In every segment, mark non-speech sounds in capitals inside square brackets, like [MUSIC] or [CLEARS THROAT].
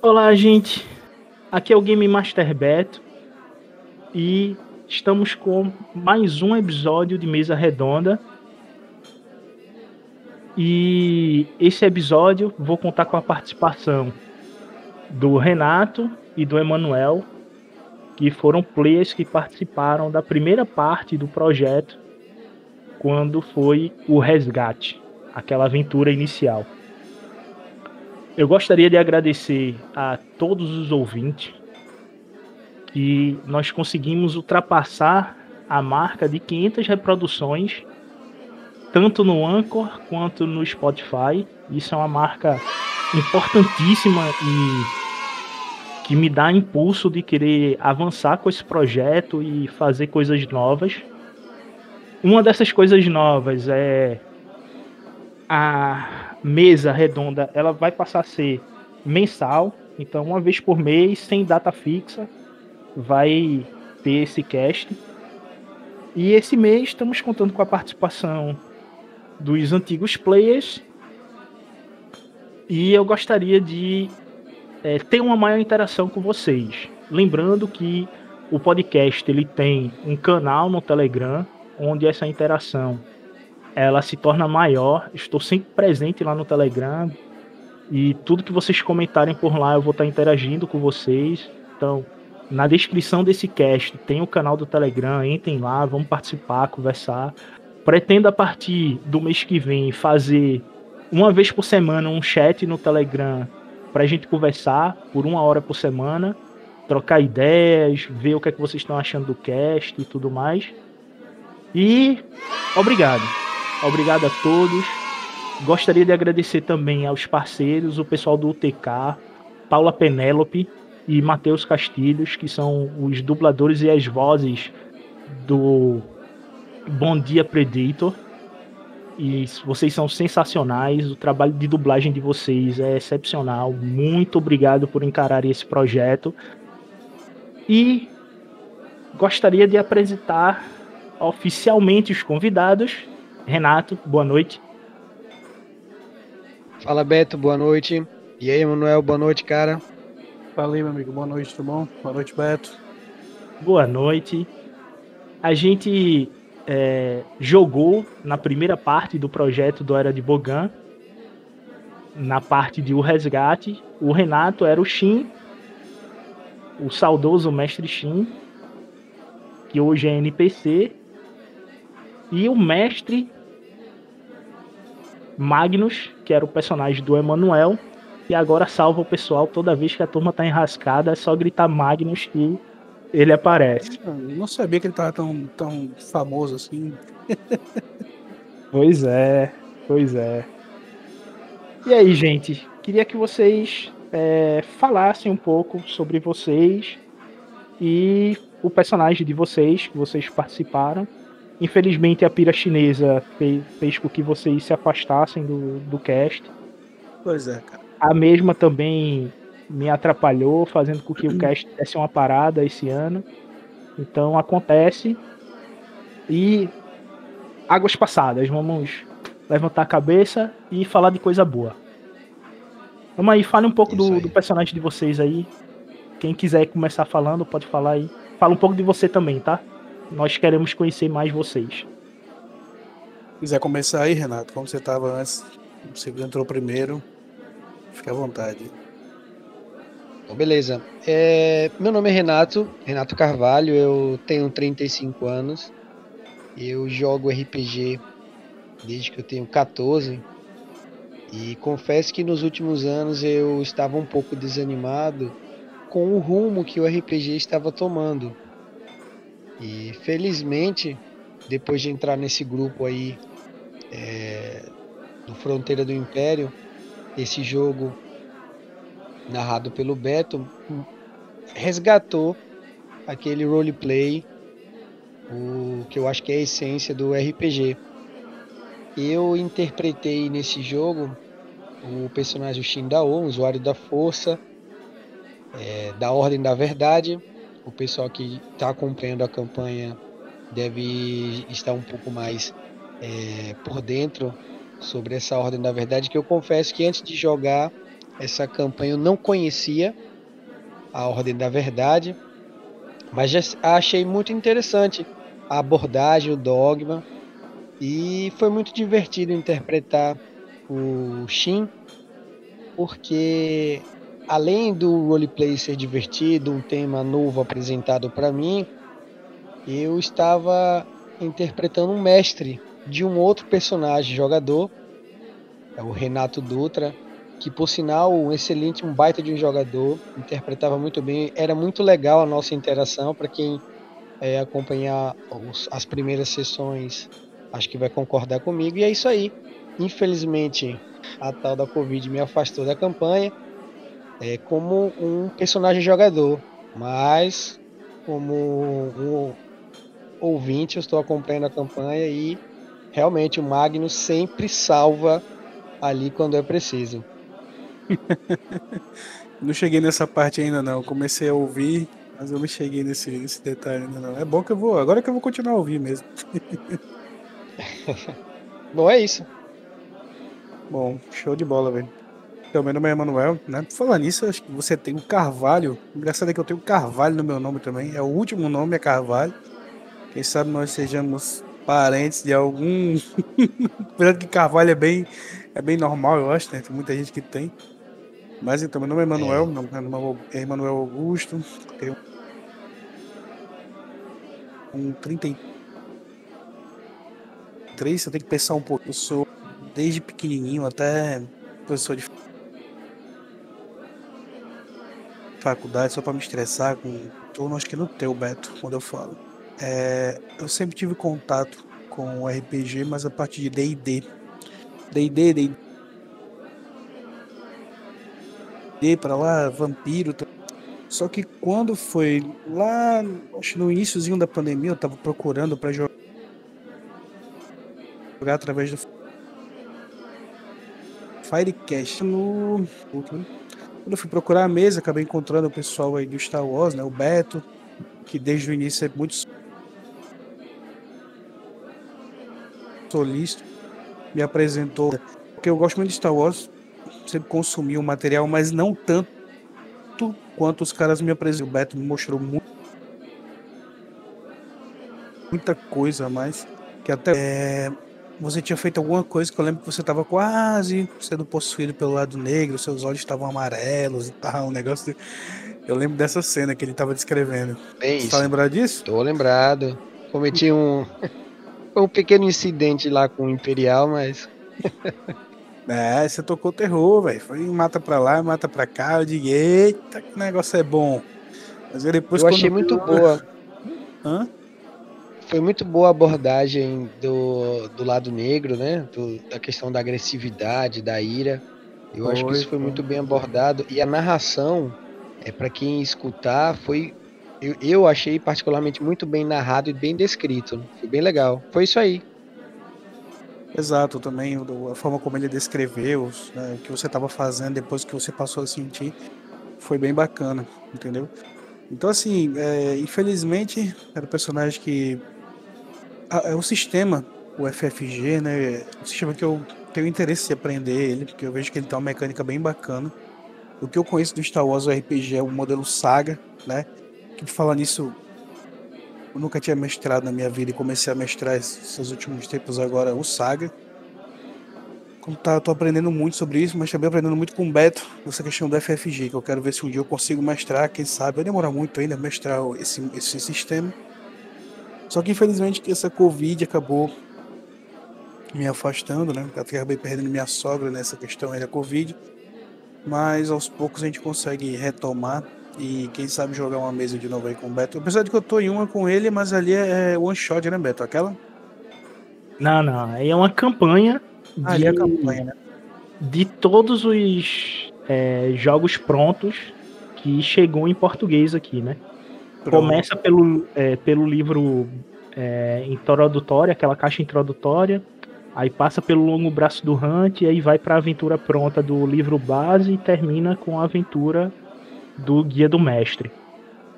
Olá, gente. Aqui é o Game Master Beto e estamos com mais um episódio de Mesa Redonda. E esse episódio vou contar com a participação do Renato e do Emanuel, que foram players que participaram da primeira parte do projeto quando foi o resgate, aquela aventura inicial. Eu gostaria de agradecer a todos os ouvintes que nós conseguimos ultrapassar a marca de 500 reproduções, tanto no Anchor quanto no Spotify. Isso é uma marca importantíssima e que me dá impulso de querer avançar com esse projeto e fazer coisas novas. Uma dessas coisas novas é a mesa redonda ela vai passar a ser mensal, então uma vez por mês, sem data fixa, vai ter esse cast. E esse mês estamos contando com a participação dos antigos players. E eu gostaria de é, ter uma maior interação com vocês. Lembrando que o podcast ele tem um canal no Telegram onde essa interação ela se torna maior. Estou sempre presente lá no Telegram e tudo que vocês comentarem por lá eu vou estar interagindo com vocês. Então, na descrição desse cast tem o canal do Telegram, entrem lá, vamos participar, conversar. Pretendo a partir do mês que vem fazer uma vez por semana um chat no Telegram para a gente conversar por uma hora por semana, trocar ideias, ver o que é que vocês estão achando do cast e tudo mais. E obrigado. Obrigado a todos. Gostaria de agradecer também aos parceiros, o pessoal do UTK, Paula Penélope e Matheus Castilhos, que são os dubladores e as vozes do Bom Dia Predator. E vocês são sensacionais, o trabalho de dublagem de vocês é excepcional. Muito obrigado por encarar esse projeto. E gostaria de apresentar oficialmente os convidados Renato, boa noite. Fala Beto, boa noite. E aí, Manuel, boa noite, cara. Fala aí, meu amigo, boa noite, tudo bom? Boa noite, Beto. Boa noite. A gente é, jogou na primeira parte do projeto do Era de Bogan, na parte de O Resgate. O Renato era o Shin, o saudoso mestre Shin, que hoje é NPC. E o mestre Magnus, que era o personagem do Emanuel, e agora salva o pessoal toda vez que a turma tá enrascada, é só gritar Magnus que ele aparece. Eu não sabia que ele tava tão, tão famoso assim. [LAUGHS] pois é, pois é. E aí, gente, queria que vocês é, falassem um pouco sobre vocês e o personagem de vocês, que vocês participaram. Infelizmente a pira chinesa fez, fez com que vocês se afastassem do, do cast. Pois é, cara. A mesma também me atrapalhou, fazendo com que o [CLEARS THROAT] cast desse uma parada esse ano. Então acontece. E águas passadas, vamos levantar a cabeça e falar de coisa boa. Vamos aí, fale um pouco do, do, personagem de vocês aí. Quem quiser começar falando, pode falar aí. Fala um pouco de você também, tá? Nós queremos conhecer mais vocês. Quiser começar aí, Renato, como você estava antes, você entrou primeiro, fique à vontade. Bom, beleza. É, meu nome é Renato, Renato Carvalho, eu tenho 35 anos, eu jogo RPG desde que eu tenho 14 e confesso que nos últimos anos eu estava um pouco desanimado com o rumo que o RPG estava tomando. E felizmente, depois de entrar nesse grupo aí é, do Fronteira do Império, esse jogo narrado pelo Beto resgatou aquele roleplay, o que eu acho que é a essência do RPG. Eu interpretei nesse jogo o personagem Shindao, um usuário da força, é, da Ordem da Verdade, o pessoal que está acompanhando a campanha deve estar um pouco mais é, por dentro sobre essa ordem da verdade que eu confesso que antes de jogar essa campanha eu não conhecia a Ordem da Verdade, mas já achei muito interessante a abordagem, o dogma, e foi muito divertido interpretar o Shin, porque além do roleplay ser divertido, um tema novo apresentado para mim, eu estava interpretando um mestre de um outro personagem jogador, é o Renato Dutra, que por sinal um excelente, um baita de um jogador, interpretava muito bem, era muito legal a nossa interação para quem é, acompanhar os, as primeiras sessões, acho que vai concordar comigo e é isso aí. Infelizmente a tal da Covid me afastou da campanha é, como um personagem jogador, mas como um ouvinte eu estou acompanhando a campanha e realmente o Magnus sempre salva ali quando é preciso. [LAUGHS] não cheguei nessa parte ainda não. Comecei a ouvir, mas eu não cheguei nesse, nesse detalhe ainda não. É bom que eu vou. Agora que eu vou continuar a ouvir mesmo. [LAUGHS] bom, é isso. Bom, show de bola, velho. Então, meu nome é Emanuel, né? Falando nisso, acho que você tem o Carvalho. Engraçado é que eu tenho Carvalho no meu nome também. É o último nome, é Carvalho. Quem sabe nós sejamos parentes de algum. [LAUGHS] Apesar que Carvalho é bem, é bem normal, eu acho, né? Tem muita gente que tem. Mas então, meu nome é Emanuel, é. meu nome é Emanuel Augusto, tenho um 33, eu tenho que pensar um pouco. Eu sou desde pequenininho até professor de faculdade, só para me estressar com turno, acho que no teu, Beto, quando eu falo. É, eu sempre tive contato com RPG, mas a partir de D&D. D&D, D&D para lá, vampiro. Só que quando foi lá, acho no iníciozinho da pandemia, eu tava procurando para jogar através do Firecast no quando eu fui procurar a mesa, acabei encontrando o pessoal aí do Star Wars, né, o Beto, que desde o início é muito solista, me apresentou, porque eu gosto muito de Star Wars, sempre consumi o material, mas não tanto quanto os caras me apresentam. O Beto me mostrou muito, muita coisa a mais. Que até é, você tinha feito alguma coisa que eu lembro que você estava quase sendo possuído pelo lado negro, seus olhos estavam amarelos e tal, um negócio. De... Eu lembro dessa cena que ele estava descrevendo. Bem você tá lembrado disso? Tô lembrado. Cometi um, [LAUGHS] um pequeno incidente lá com o Imperial, mas. [LAUGHS] É, você tocou terror, velho. Foi mata pra lá, mata pra cá. Eu digo, eita, que negócio é bom. Mas depois eu achei muito boa. [LAUGHS] Hã? Foi muito boa a abordagem do, do lado negro, né? Do, da questão da agressividade, da ira. Eu foi, acho que isso foi, muito bem abordado. E a narração, é para quem escutar, foi. Eu, eu achei particularmente muito bem narrado e bem descrito. Foi bem legal. Foi isso aí. Exato, também a forma como ele descreveu né, o que você estava fazendo depois que você passou a sentir foi bem bacana, entendeu? Então, assim, é, infelizmente, era um personagem que. É o sistema, o FFG, né? O sistema que eu tenho interesse em aprender ele, porque eu vejo que ele tem uma mecânica bem bacana. O que eu conheço do Star Wars RPG é o modelo Saga, né? Que falar nisso, eu nunca tinha mestrado na minha vida e comecei a mestrar esses últimos tempos agora o Saga. Tá, tô aprendendo muito sobre isso, mas também aprendendo muito com o Beto nessa questão do FFG, que eu quero ver se um dia eu consigo mestrar, quem sabe. Vai demorar muito ainda mestrar esse, esse sistema. Só que infelizmente essa Covid acabou me afastando, né? Acabei perdendo minha sogra nessa questão aí da Covid. Mas aos poucos a gente consegue retomar e quem sabe jogar uma mesa de novo aí com o Beto. Apesar de que eu tô em uma com ele, mas ali é, é one shot, né, Beto? Aquela? Não, não. Aí é uma campanha. Ah, de, é campanha, né? De todos os é, jogos prontos que chegou em português aqui, né? Começa pelo, é, pelo livro é, introdutório, aquela caixa introdutória. Aí passa pelo longo braço do Hunt e aí vai para a aventura pronta do livro base e termina com a aventura do Guia do Mestre.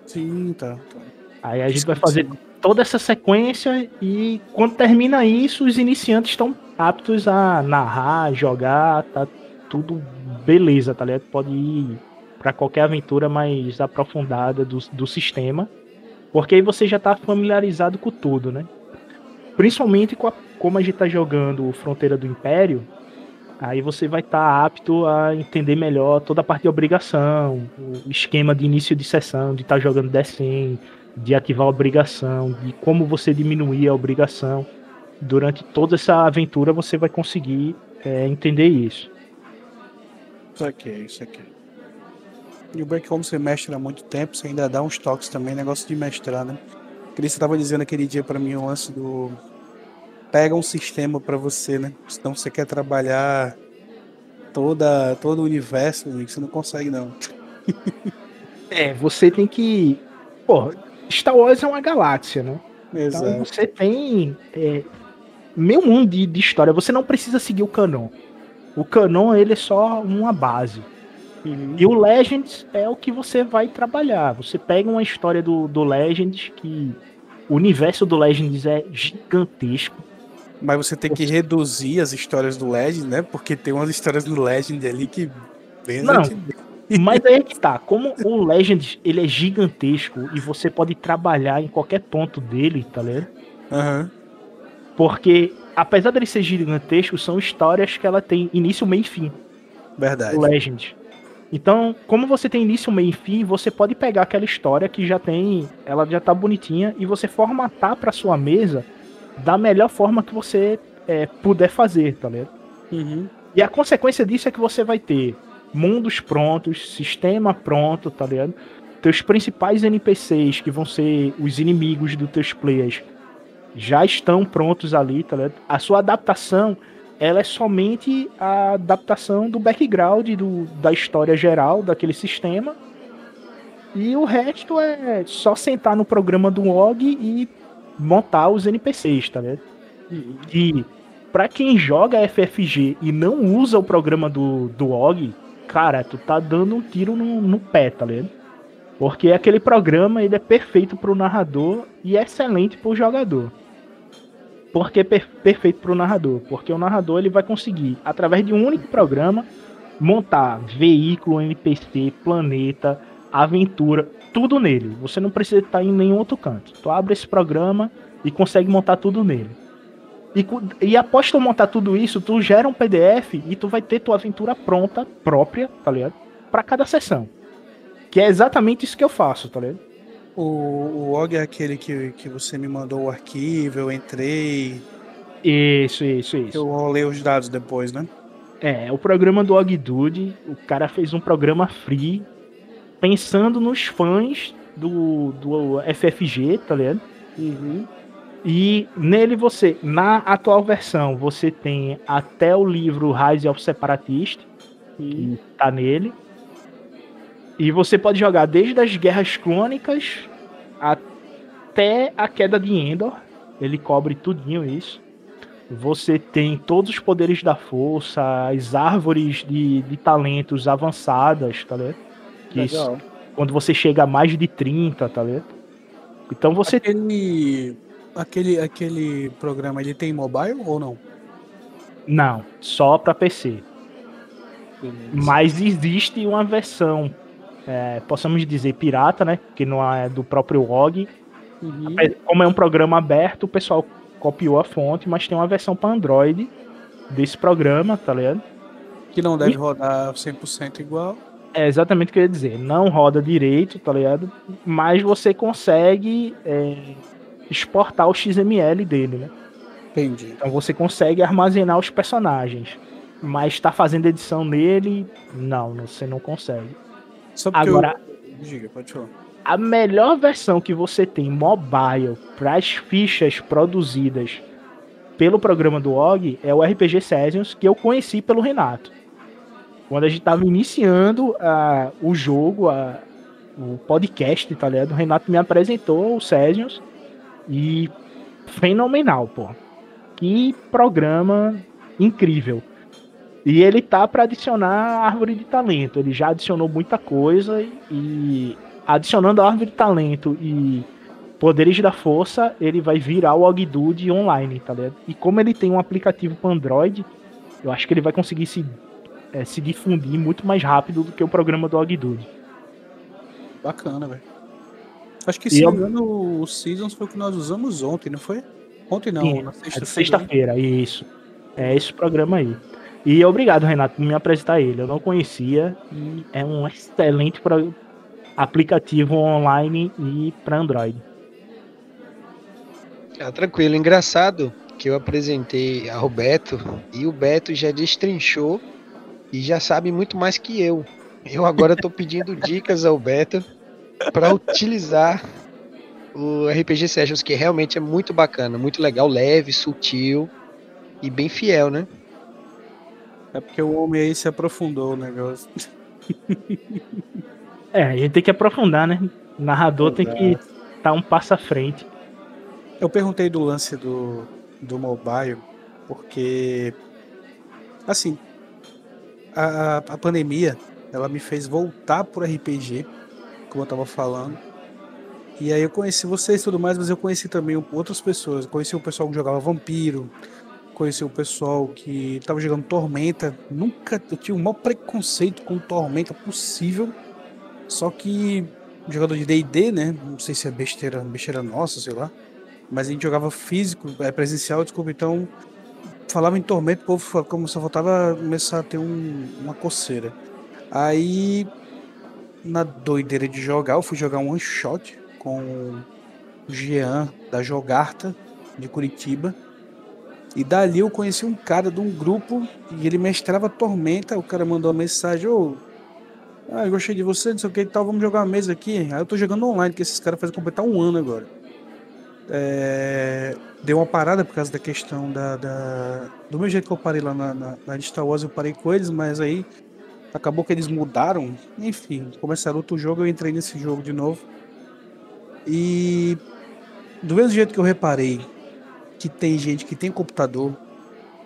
Sim, tá. tá. Aí a gente vai fazer toda essa sequência e quando termina isso, os iniciantes estão aptos a narrar, jogar, tá tudo beleza, tá ligado? Pode ir para qualquer aventura mais aprofundada do, do sistema, porque aí você já tá familiarizado com tudo, né? Principalmente com a, como a gente tá jogando Fronteira do Império, aí você vai estar tá apto a entender melhor toda a parte de obrigação, o esquema de início de sessão, de estar tá jogando DSM, de ativar a obrigação, de como você diminuir a obrigação. Durante toda essa aventura você vai conseguir é, entender isso. Isso aqui, isso aqui. E o break como você mestra há muito tempo, você ainda dá uns toques também, negócio de mestrar, né? Você estava dizendo aquele dia para mim, o lance do. Pega um sistema para você, né? Senão você quer trabalhar toda, todo o universo, você não consegue, não. [LAUGHS] é, você tem que. Pô, Star Wars é uma galáxia, né? Então, Exato. Então você tem é, meio mundo de, de, história. Você não precisa seguir o canon. O canon ele é só uma base. Uhum. E o Legends é o que você vai trabalhar. Você pega uma história do, do Legends que o universo do Legends é gigantesco. Mas você tem que reduzir as histórias do Legend, né? Porque tem umas histórias do Legend ali que não, [LAUGHS] mas aí é que tá, como o Legend ele é gigantesco e você pode trabalhar em qualquer ponto dele, tá ligado? Uhum. Porque, apesar dele ser gigantesco, são histórias que ela tem início, meio e fim. Verdade. O Legend. Então, como você tem início, meio e fim, você pode pegar aquela história que já tem, ela já tá bonitinha e você formatar para sua mesa da melhor forma que você é, puder fazer, tá ligado? Uhum. E a consequência disso é que você vai ter mundos prontos, sistema pronto, tá ligado? Teus principais NPCs, que vão ser os inimigos dos teus players, já estão prontos ali, tá ligado? A sua adaptação, ela é somente a adaptação do background do, da história geral daquele sistema. E o resto é só sentar no programa do OG e montar os NPCs, tá ligado? E para quem joga FFG e não usa o programa do, do OG, cara, tu tá dando um tiro no, no pé, tá ligado? Porque aquele programa ele é perfeito pro narrador e excelente pro jogador. Por que per perfeito pro narrador? Porque o narrador ele vai conseguir, através de um único programa, montar veículo, NPC, planeta, aventura, tudo nele. Você não precisa estar em nenhum outro canto. Tu abre esse programa e consegue montar tudo nele. E, e após tu montar tudo isso, tu gera um PDF e tu vai ter tua aventura pronta, própria, tá ligado? Pra cada sessão. Que é exatamente isso que eu faço, tá ligado? O, o OG é aquele que, que você me mandou o arquivo, eu entrei. Isso, isso, isso. Eu rolei os dados depois, né? É, o programa do OgDude, o cara fez um programa free, pensando nos fãs do, do FFG, tá ligado? Uhum. E nele você, na atual versão, você tem até o livro Rise of Separatist, que tá nele. E você pode jogar desde as Guerras Crônicas até a queda de Endor. Ele cobre tudinho isso. Você tem todos os poderes da força, as árvores de, de talentos avançadas, tá ligado? Que isso, quando você chega a mais de 30, tá ligado? Então você. Aquele Aquele, aquele programa ele tem mobile ou não? Não, só para PC. Beleza. Mas existe uma versão, é, possamos dizer, pirata, né? Que não é do próprio OG. Uhum. Como é um programa aberto, o pessoal copiou a fonte, mas tem uma versão para Android desse programa, tá ligado? Que não deve e... rodar 100% igual. É exatamente o que eu ia dizer. Não roda direito, tá ligado? Mas você consegue é, exportar o XML dele, né? Entendi. Então você consegue armazenar os personagens. Mas está fazendo edição nele, não, você não consegue. Agora, eu... Diga, pode falar. A melhor versão que você tem mobile para as fichas produzidas pelo programa do OG é o RPG Sessions, que eu conheci pelo Renato. Quando a gente estava iniciando uh, o jogo, uh, o podcast, tá ligado? O Renato me apresentou o Sessions e fenomenal, pô. Que programa incrível. E ele tá para adicionar a árvore de talento. Ele já adicionou muita coisa e adicionando a árvore de talento e poderes da força, ele vai virar o Ogdude online, tá ligado? E como ele tem um aplicativo para Android, eu acho que ele vai conseguir se é, se difundir muito mais rápido do que o programa do Ogdude. Bacana, velho. Acho que se não me engano, o Seasons foi o que nós usamos ontem, não foi? Ontem não, Sim, na sexta-feira. Sexta-feira, isso. É esse programa aí. E obrigado, Renato, por me apresentar ele. Eu não conhecia e é um excelente aplicativo online e para Android. Ah, tranquilo. Engraçado que eu apresentei ao Beto e o Beto já destrinchou e já sabe muito mais que eu. Eu agora estou pedindo [LAUGHS] dicas ao Beto para utilizar o RPG Sessions, que realmente é muito bacana, muito legal, leve, sutil e bem fiel, né? É porque o homem aí se aprofundou o negócio. [LAUGHS] é, a gente tem que aprofundar, né? O narrador Exato. tem que estar tá um passo à frente. Eu perguntei do lance do, do mobile, porque assim, a, a pandemia ela me fez voltar pro RPG, como eu tava falando. E aí eu conheci vocês e tudo mais, mas eu conheci também outras pessoas. Eu conheci o pessoal que jogava Vampiro, conheci o pessoal que tava jogando Tormenta. Nunca eu tinha o maior preconceito com Tormenta possível. Só que jogador de D&D, né? Não sei se é besteira, besteira nossa, sei lá. Mas a gente jogava físico, é presencial, desculpa, então falava em Tormenta, o povo como só faltava começar a ter um, uma coceira. Aí, na doideira de jogar, eu fui jogar um one shot com o Jean da Jogarta de Curitiba. E dali eu conheci um cara de um grupo e ele mestrava Tormenta. O cara mandou uma mensagem: Ô, ah, eu gostei de você, não sei o que e tal, vamos jogar uma mesa aqui. Aí eu tô jogando online, que esses caras fazem completar um ano agora. É, deu uma parada por causa da questão da, da, do meu jeito que eu parei lá na, na, na Star Wars, eu parei com eles, mas aí Acabou que eles mudaram. Enfim, começaram outro jogo, eu entrei nesse jogo de novo. E do mesmo jeito que eu reparei que tem gente que tem computador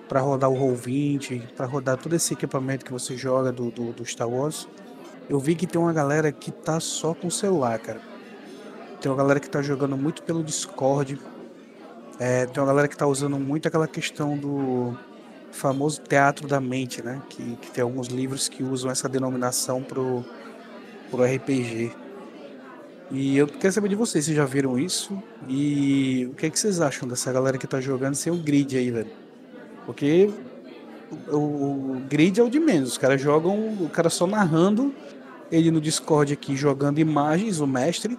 para rodar o Roll20, para rodar todo esse equipamento que você joga do, do, do, Star Wars, eu vi que tem uma galera que tá só com celular, cara. Tem uma galera que tá jogando muito pelo Discord. É, tem uma galera que tá usando muito aquela questão do famoso teatro da mente, né? Que, que tem alguns livros que usam essa denominação pro, pro RPG. E eu quero saber de vocês, vocês já viram isso? E o que, é que vocês acham dessa galera que tá jogando sem o grid aí, velho? Porque o, o, grid é o de menos, os caras jogam, o cara só narrando, ele no Discord aqui jogando imagens, o mestre.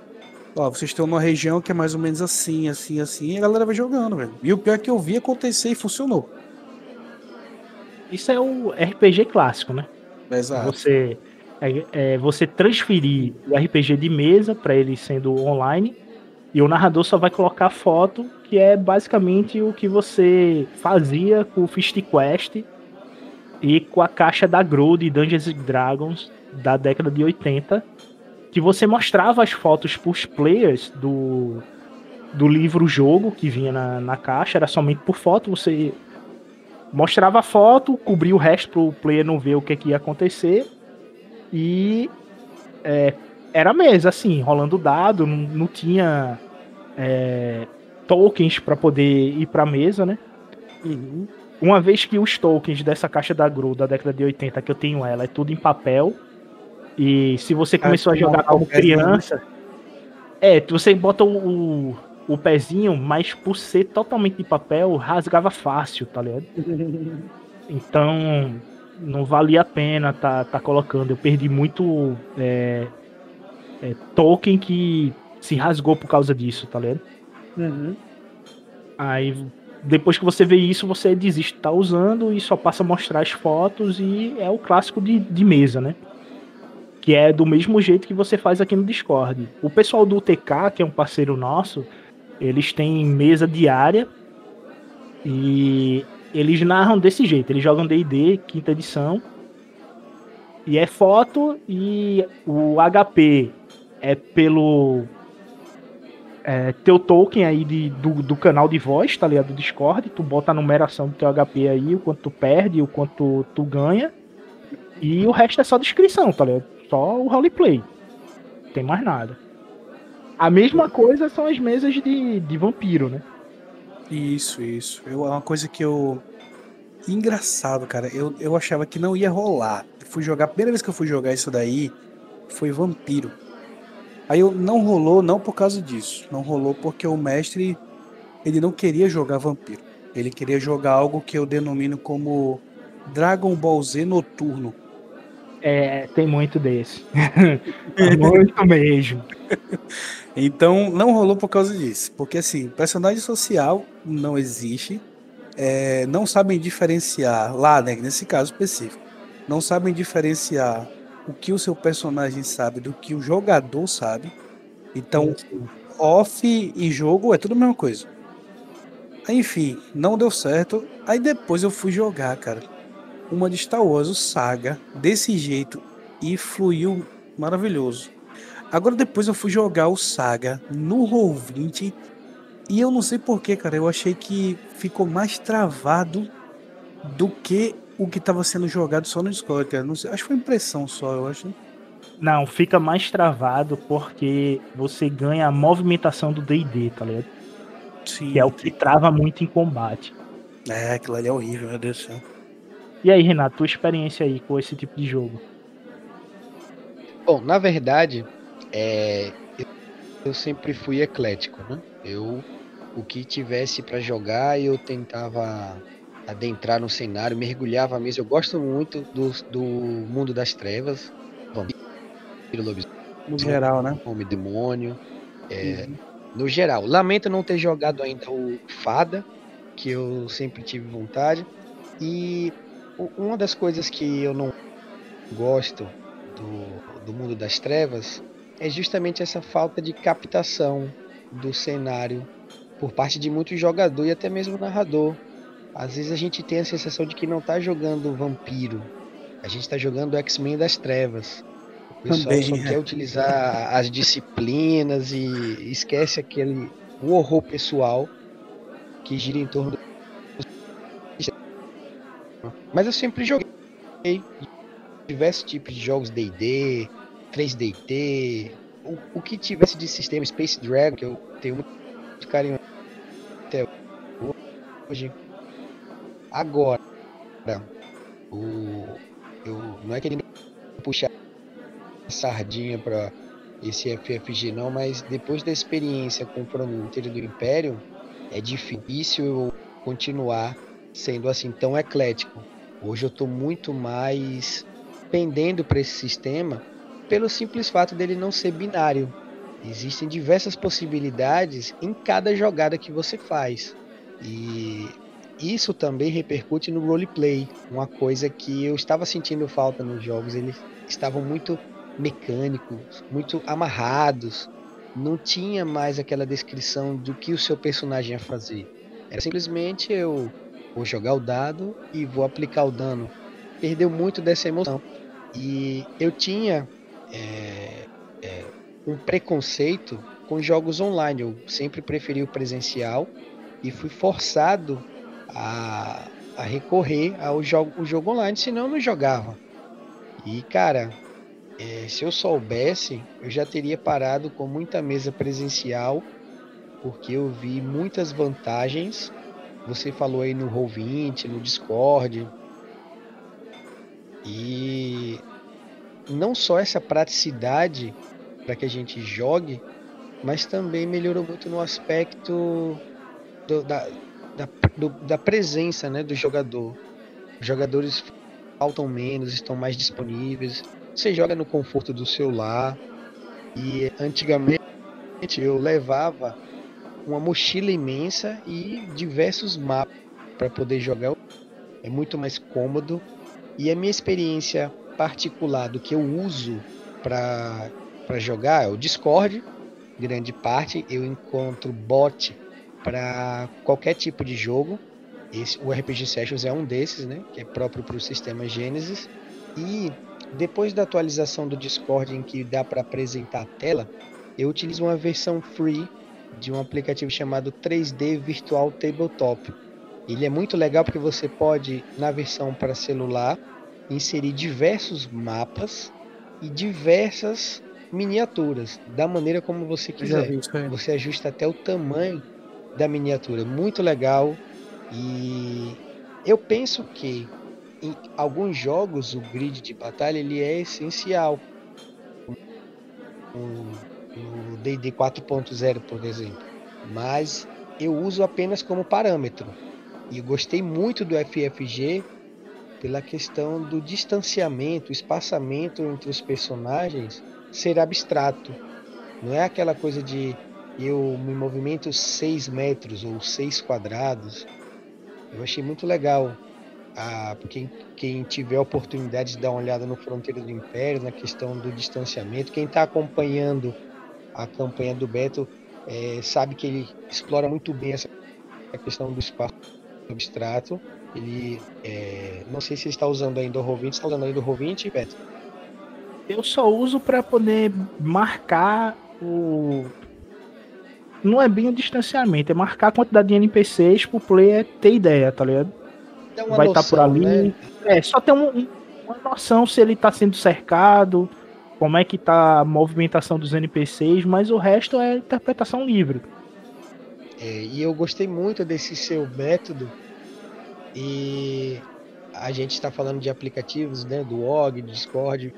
Ó, vocês estão numa região que é mais ou menos assim, assim, assim, e a galera vai jogando, velho. E o pior é que eu vi acontecer e funcionou. Isso é o RPG clássico, né? Exato. Você, é, é você transferir o RPG de mesa para ele sendo online e o narrador só vai colocar foto, que é basicamente o que você fazia com o Fist Quest e com a caixa da Grow de Dungeons Dragons da década de 80, que você mostrava as fotos para os players do, do livro jogo que vinha na, na caixa, era somente por foto, você mostrava a foto, cobria o resto pro player não ver o que, que ia acontecer. E é, era mesa, assim, rolando dado, não, não tinha é, tokens para poder ir pra mesa, né? Uhum. Uma vez que os tokens dessa caixa da Gru da década de 80, que eu tenho ela, é tudo em papel. E se você começou a jogar como criança. É, você bota o, o pezinho, mas por ser totalmente de papel, rasgava fácil, tá ligado? [LAUGHS] Então, não valia a pena tá, tá colocando. Eu perdi muito é, é, token que se rasgou por causa disso, tá ligado? Uhum. Aí, depois que você vê isso, você desiste de tá usando e só passa a mostrar as fotos e é o clássico de, de mesa, né? Que é do mesmo jeito que você faz aqui no Discord. O pessoal do TK, que é um parceiro nosso, eles têm mesa diária e eles narram desse jeito. Eles jogam D&D, quinta edição. E é foto e o HP é pelo é, teu token aí de, do, do canal de voz, tá ligado? Do Discord. Tu bota a numeração do teu HP aí, o quanto tu perde, o quanto tu ganha. E o resto é só descrição, tá ligado? Só o roleplay. Tem mais nada. A mesma coisa são as mesas de, de vampiro, né? Isso, isso. É uma coisa que eu engraçado, cara. Eu, eu achava que não ia rolar. Fui jogar, a primeira vez que eu fui jogar isso daí foi Vampiro. Aí eu não rolou não por causa disso. Não rolou porque o mestre ele não queria jogar Vampiro. Ele queria jogar algo que eu denomino como Dragon Ball Z noturno. É, tem muito desse. [LAUGHS] muito mesmo. Então não rolou por causa disso. Porque assim, personagem social não existe. É, não sabem diferenciar, lá, né, nesse caso específico, não sabem diferenciar o que o seu personagem sabe do que o jogador sabe. Então, off e jogo é tudo a mesma coisa. Enfim, não deu certo. Aí depois eu fui jogar, cara uma de Star Wars, o Saga, desse jeito e fluiu maravilhoso. Agora depois eu fui jogar o Saga no Roll20 e eu não sei porquê, cara, eu achei que ficou mais travado do que o que estava sendo jogado só no Discord, cara. Não sei, acho que foi impressão só, eu acho. Não, fica mais travado porque você ganha a movimentação do D&D, tá ligado? Sim. Que é o que trava muito em combate. É, aquilo ali é horrível, meu Deus do céu. E aí, Renato, tua experiência aí com esse tipo de jogo? Bom, na verdade, é, eu, sempre fui eclético, né? Eu, o que tivesse para jogar, eu tentava adentrar no cenário, mergulhava mesmo. Eu gosto muito do, do mundo das trevas. No geral, né? Homem demônio. É, uhum. No geral. Lamento não ter jogado ainda o Fada, que eu sempre tive vontade. E uma das coisas que eu não gosto do, do mundo das trevas é justamente essa falta de captação do cenário por parte de muitos jogadores e até mesmo narrador. Às vezes a gente tem a sensação de que não está jogando vampiro, a gente está jogando X-Men das trevas. O pessoal Também, só é. quer utilizar as disciplinas e esquece aquele o horror pessoal que gira em torno mas eu sempre joguei diversos tipos de jogos D&D, 3DT, o, o que tivesse de sistema Space Dragon, que eu tenho muito carinho até hoje. Agora, o, eu não é querendo puxar sardinha para esse FFG não, mas depois da experiência com o Fronteira do Império, é difícil eu continuar sendo assim tão eclético. Hoje eu estou muito mais pendendo para esse sistema pelo simples fato dele não ser binário. Existem diversas possibilidades em cada jogada que você faz. E isso também repercute no roleplay, uma coisa que eu estava sentindo falta nos jogos, eles estavam muito mecânicos, muito amarrados. Não tinha mais aquela descrição do que o seu personagem ia fazer. Era simplesmente eu vou jogar o dado e vou aplicar o dano. Perdeu muito dessa emoção. E eu tinha é, é, um preconceito com jogos online. Eu sempre preferi o presencial e fui forçado a, a recorrer ao jogo, o jogo online, senão eu não jogava. E cara, é, se eu soubesse, eu já teria parado com muita mesa presencial, porque eu vi muitas vantagens você falou aí no Roll20, no Discord. E não só essa praticidade para que a gente jogue, mas também melhorou muito no aspecto do, da, da, do, da presença né, do jogador. Os jogadores faltam menos, estão mais disponíveis. Você joga no conforto do seu lar. E antigamente eu levava uma mochila imensa e diversos mapas para poder jogar. É muito mais cômodo. E a minha experiência particular do que eu uso para jogar é o Discord, grande parte. Eu encontro bot para qualquer tipo de jogo. Esse, o RPG Sessions é um desses, né? Que é próprio para o sistema Genesis. E depois da atualização do Discord em que dá para apresentar a tela, eu utilizo uma versão free de um aplicativo chamado 3D Virtual Tabletop. Ele é muito legal porque você pode, na versão para celular, inserir diversos mapas e diversas miniaturas, da maneira como você quiser. Você ajusta até o tamanho da miniatura. Muito legal. E eu penso que em alguns jogos o grid de batalha ele é essencial. No D&D 4.0, por exemplo. Mas eu uso apenas como parâmetro. E gostei muito do FFG pela questão do distanciamento, espaçamento entre os personagens ser abstrato. Não é aquela coisa de eu me movimento 6 metros ou 6 quadrados. Eu achei muito legal. Ah, quem, quem tiver oportunidade de dar uma olhada no Fronteira do Império, na questão do distanciamento, quem está acompanhando a campanha do Beto é, sabe que ele explora muito bem essa questão do espaço abstrato. Ele, é, não sei se ele está usando ainda o Roll20, está usando ainda o Roll20, Beto? Eu só uso para poder marcar o. Não é bem o distanciamento, é marcar a quantidade de NPCs pro player ter ideia, tá ligado? Vai estar tá por ali. Né? É, só ter um, uma noção se ele tá sendo cercado, como é que tá a movimentação dos NPCs, mas o resto é interpretação livre. É, e eu gostei muito desse seu método. E a gente está falando de aplicativos, né, do OG, do Discord,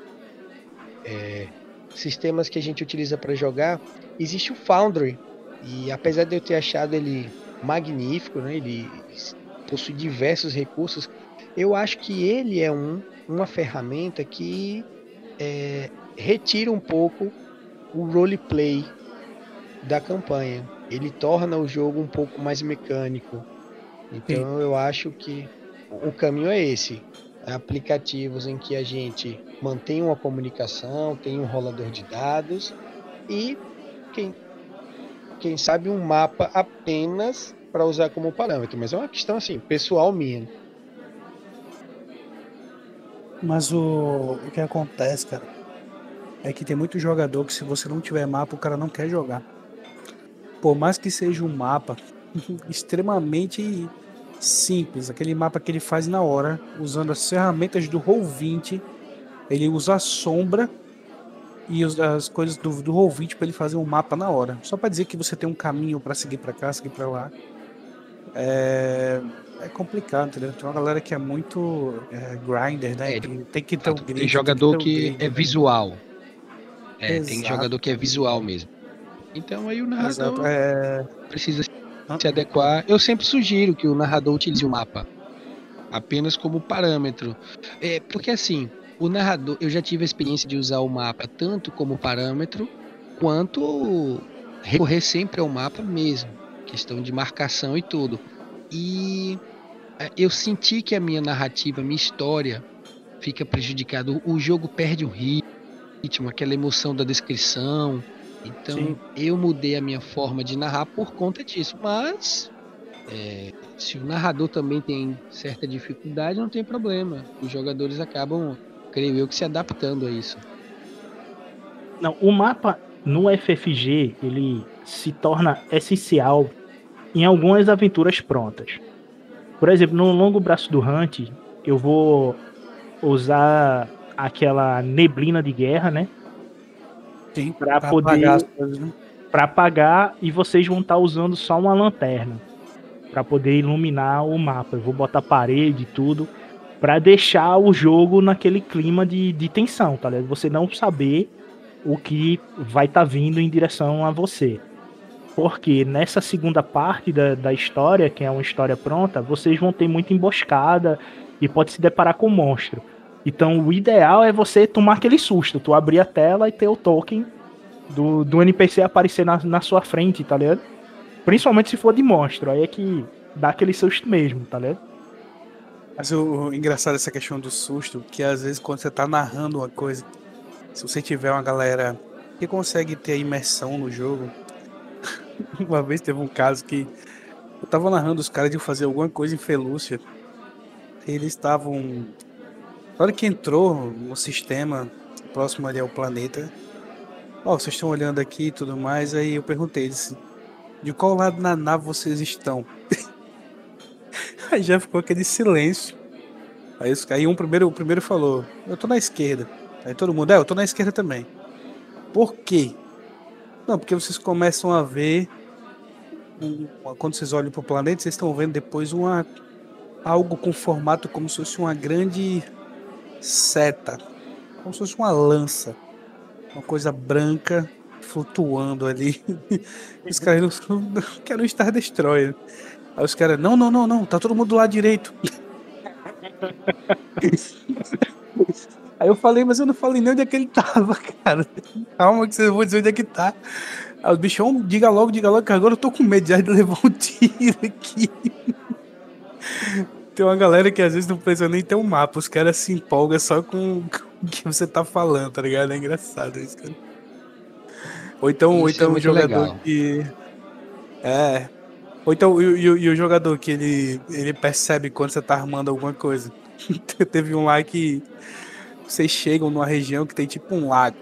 é, sistemas que a gente utiliza para jogar. Existe o Foundry e apesar de eu ter achado ele magnífico, né, ele possui diversos recursos. Eu acho que ele é um, uma ferramenta que é, retira um pouco o roleplay da campanha ele torna o jogo um pouco mais mecânico. Então Sim. eu acho que o caminho é esse. Aplicativos em que a gente mantém uma comunicação, tem um rolador de dados e quem, quem sabe um mapa apenas para usar como parâmetro. Mas é uma questão assim, pessoal minha. Mas o, o que acontece, cara, é que tem muito jogador que se você não tiver mapa, o cara não quer jogar por mais que seja um mapa [LAUGHS] extremamente simples, aquele mapa que ele faz na hora, usando as ferramentas do Roll20, ele usa a sombra e as coisas do, do Roll20 para ele fazer um mapa na hora. Só para dizer que você tem um caminho para seguir para cá, seguir para lá. É, é complicado, entendeu? Tem uma galera que é muito é, grinder, né? É, tem que ter um grid, Tem jogador que, que é visual. É, tem jogador que é visual mesmo. Então aí o narrador é... precisa se adequar. Eu sempre sugiro que o narrador utilize o mapa apenas como parâmetro. É, porque assim, o narrador, eu já tive a experiência de usar o mapa tanto como parâmetro quanto recorrer sempre ao mapa mesmo, questão de marcação e tudo. E é, eu senti que a minha narrativa, a minha história fica prejudicada. O jogo perde o ritmo, aquela emoção da descrição, então Sim. eu mudei a minha forma de narrar por conta disso. Mas é, se o narrador também tem certa dificuldade, não tem problema. Os jogadores acabam, creio eu, que se adaptando a isso. Não, o mapa no FFG ele se torna essencial em algumas aventuras prontas. Por exemplo, no longo braço do Hunt, eu vou usar aquela neblina de guerra, né? para poder apagar, né? para apagar e vocês vão estar tá usando só uma lanterna para poder iluminar o mapa. Eu vou botar parede e tudo para deixar o jogo naquele clima de, de tensão, tá ligado? Você não saber o que vai estar tá vindo em direção a você. Porque nessa segunda parte da, da história, que é uma história pronta, vocês vão ter muita emboscada e pode se deparar com um monstro. Então o ideal é você tomar aquele susto, tu abrir a tela e ter o token do, do NPC aparecer na, na sua frente, tá ligado? Principalmente se for de monstro, aí é que dá aquele susto mesmo, tá ligado? Mas o, o engraçado dessa questão do susto, que às vezes quando você tá narrando uma coisa, se você tiver uma galera que consegue ter imersão no jogo, [LAUGHS] uma vez teve um caso que eu tava narrando os caras de fazer alguma coisa em Felúcia. Eles estavam na hora que entrou no sistema próximo ali ao planeta, ó, oh, vocês estão olhando aqui e tudo mais, aí eu perguntei de qual lado na nave vocês estão? [LAUGHS] aí já ficou aquele silêncio. Aí, aí um primeiro, o primeiro falou, eu tô na esquerda. Aí todo mundo, é, eu tô na esquerda também. Por quê? Não, porque vocês começam a ver. Quando vocês olham pro planeta, vocês estão vendo depois uma algo com formato como se fosse uma grande seta, como se fosse uma lança, uma coisa branca flutuando ali. [LAUGHS] Os caras não, querem Star Destroyer. Aí os caras, não, não, não, não, tá todo mundo do lado direito. [LAUGHS] Aí eu falei, mas eu não falei nem onde é que ele tava, cara. Calma que vocês vão dizer onde é que tá. Aí o bichão, diga logo, diga logo, que agora eu tô com medo de levar um tiro aqui. Tem uma galera que às vezes não precisa nem ter um mapa, os caras se empolgam só com, o que você tá falando, tá ligado? É engraçado isso, cara. Ou então, ou então é um jogador legal. que. É. Ou então, e, e, e, o jogador que ele, ele percebe quando você tá armando alguma coisa. [LAUGHS] Teve um lá que vocês chegam numa região que tem tipo um lago.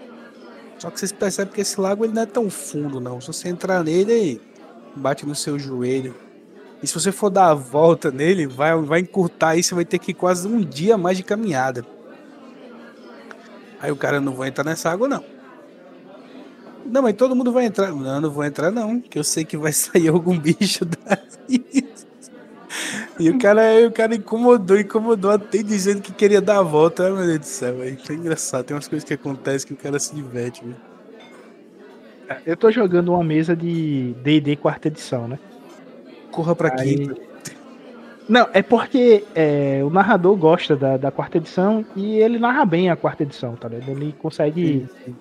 Só que vocês percebem que esse lago ele não é tão fundo, não. Se você entrar nele, bate no seu joelho. E se você for dar a volta nele, vai, vai encurtar aí, você vai ter que ir quase um dia mais de caminhada. Aí o cara não vai entrar nessa água, não. Não, mas todo mundo vai entrar. Não, não vou entrar, não. Que eu sei que vai [LAUGHS] sair algum bicho daí. [LAUGHS] E o cara, o cara incomodou, incomodou até dizendo que queria dar a volta. Ai, meu Deus do céu. É engraçado. Tem umas coisas que acontecem que o cara se diverte, velho. Eu tô jogando uma mesa de DD quarta edição, né? Corra pra Aí... quinta. Não, é porque é, o narrador gosta da, da quarta edição e ele narra bem a quarta edição, tá ligado? Ele consegue. Sim,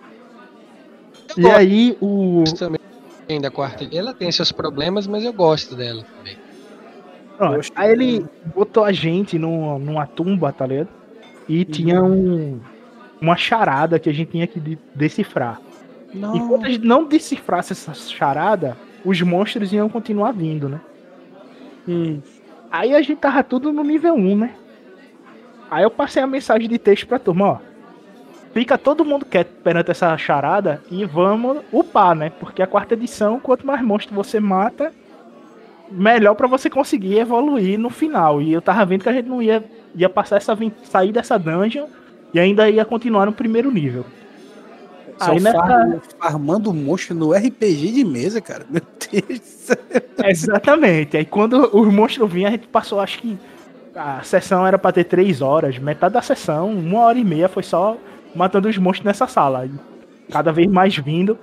sim. E aí o. Também da quarta. Ela tem seus problemas, mas eu gosto dela também. Pronto, aí ele botou a gente numa, numa tumba, tá ligado? E uhum. tinha um, uma charada que a gente tinha que decifrar. Não. Enquanto a gente não decifrasse essa charada, os monstros iam continuar vindo, né? Hum. Aí a gente tava tudo no nível 1, né? Aí eu passei a mensagem de texto pra turma, ó. Fica todo mundo quieto perante essa charada e vamos upar, né? Porque a quarta edição, quanto mais monstro você mata, melhor para você conseguir evoluir no final. E eu tava vendo que a gente não ia, ia passar essa sair dessa dungeon e ainda ia continuar no primeiro nível. Só Aí nessa... farmando monstro no RPG de mesa, cara. [LAUGHS] Meu Deus. Exatamente. Aí quando os monstros vinham, a gente passou, acho que a sessão era para ter três horas. Metade da sessão, uma hora e meia, foi só matando os monstros nessa sala. Cada vez mais vindo.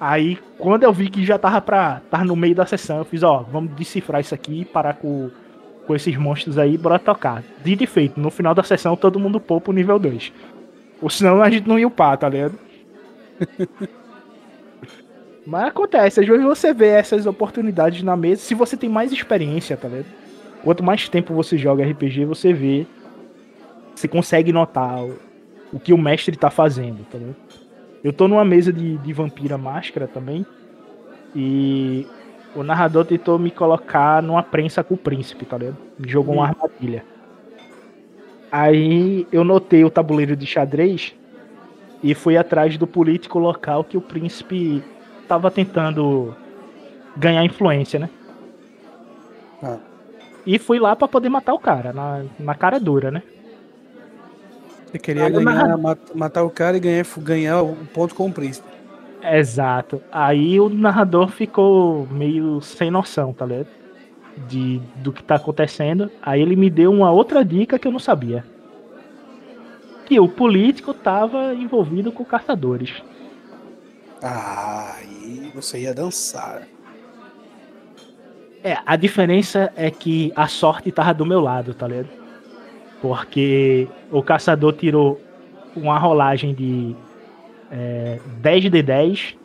Aí, quando eu vi que já tava pra estar no meio da sessão, eu fiz, ó, vamos decifrar isso aqui, parar com, com esses monstros aí, bora tocar. Dito e feito, no final da sessão todo mundo poupa o nível 2. Ou senão a gente não ia upar, tá ligado? [LAUGHS] Mas acontece, às vezes você vê essas oportunidades na mesa, se você tem mais experiência, tá ligado? Quanto mais tempo você joga RPG, você vê, você consegue notar o, o que o mestre tá fazendo, tá ligado? Eu tô numa mesa de, de Vampira Máscara também. E o narrador tentou me colocar numa prensa com o príncipe, tá ligado? Me jogou uma armadilha. Aí eu notei o tabuleiro de xadrez e fui atrás do político local que o príncipe tava tentando ganhar influência, né? Ah. E fui lá para poder matar o cara, na, na cara dura, né? Você queria ganhar, matar o cara e ganhar, ganhar o ponto com o príncipe. Exato. Aí o narrador ficou meio sem noção, tá ligado? De, do que tá acontecendo. Aí ele me deu uma outra dica que eu não sabia. Que o político tava envolvido com caçadores. Ah, aí você ia dançar. É, a diferença é que a sorte tava do meu lado, tá ligado? Porque o caçador tirou uma rolagem de é, 10 de 10,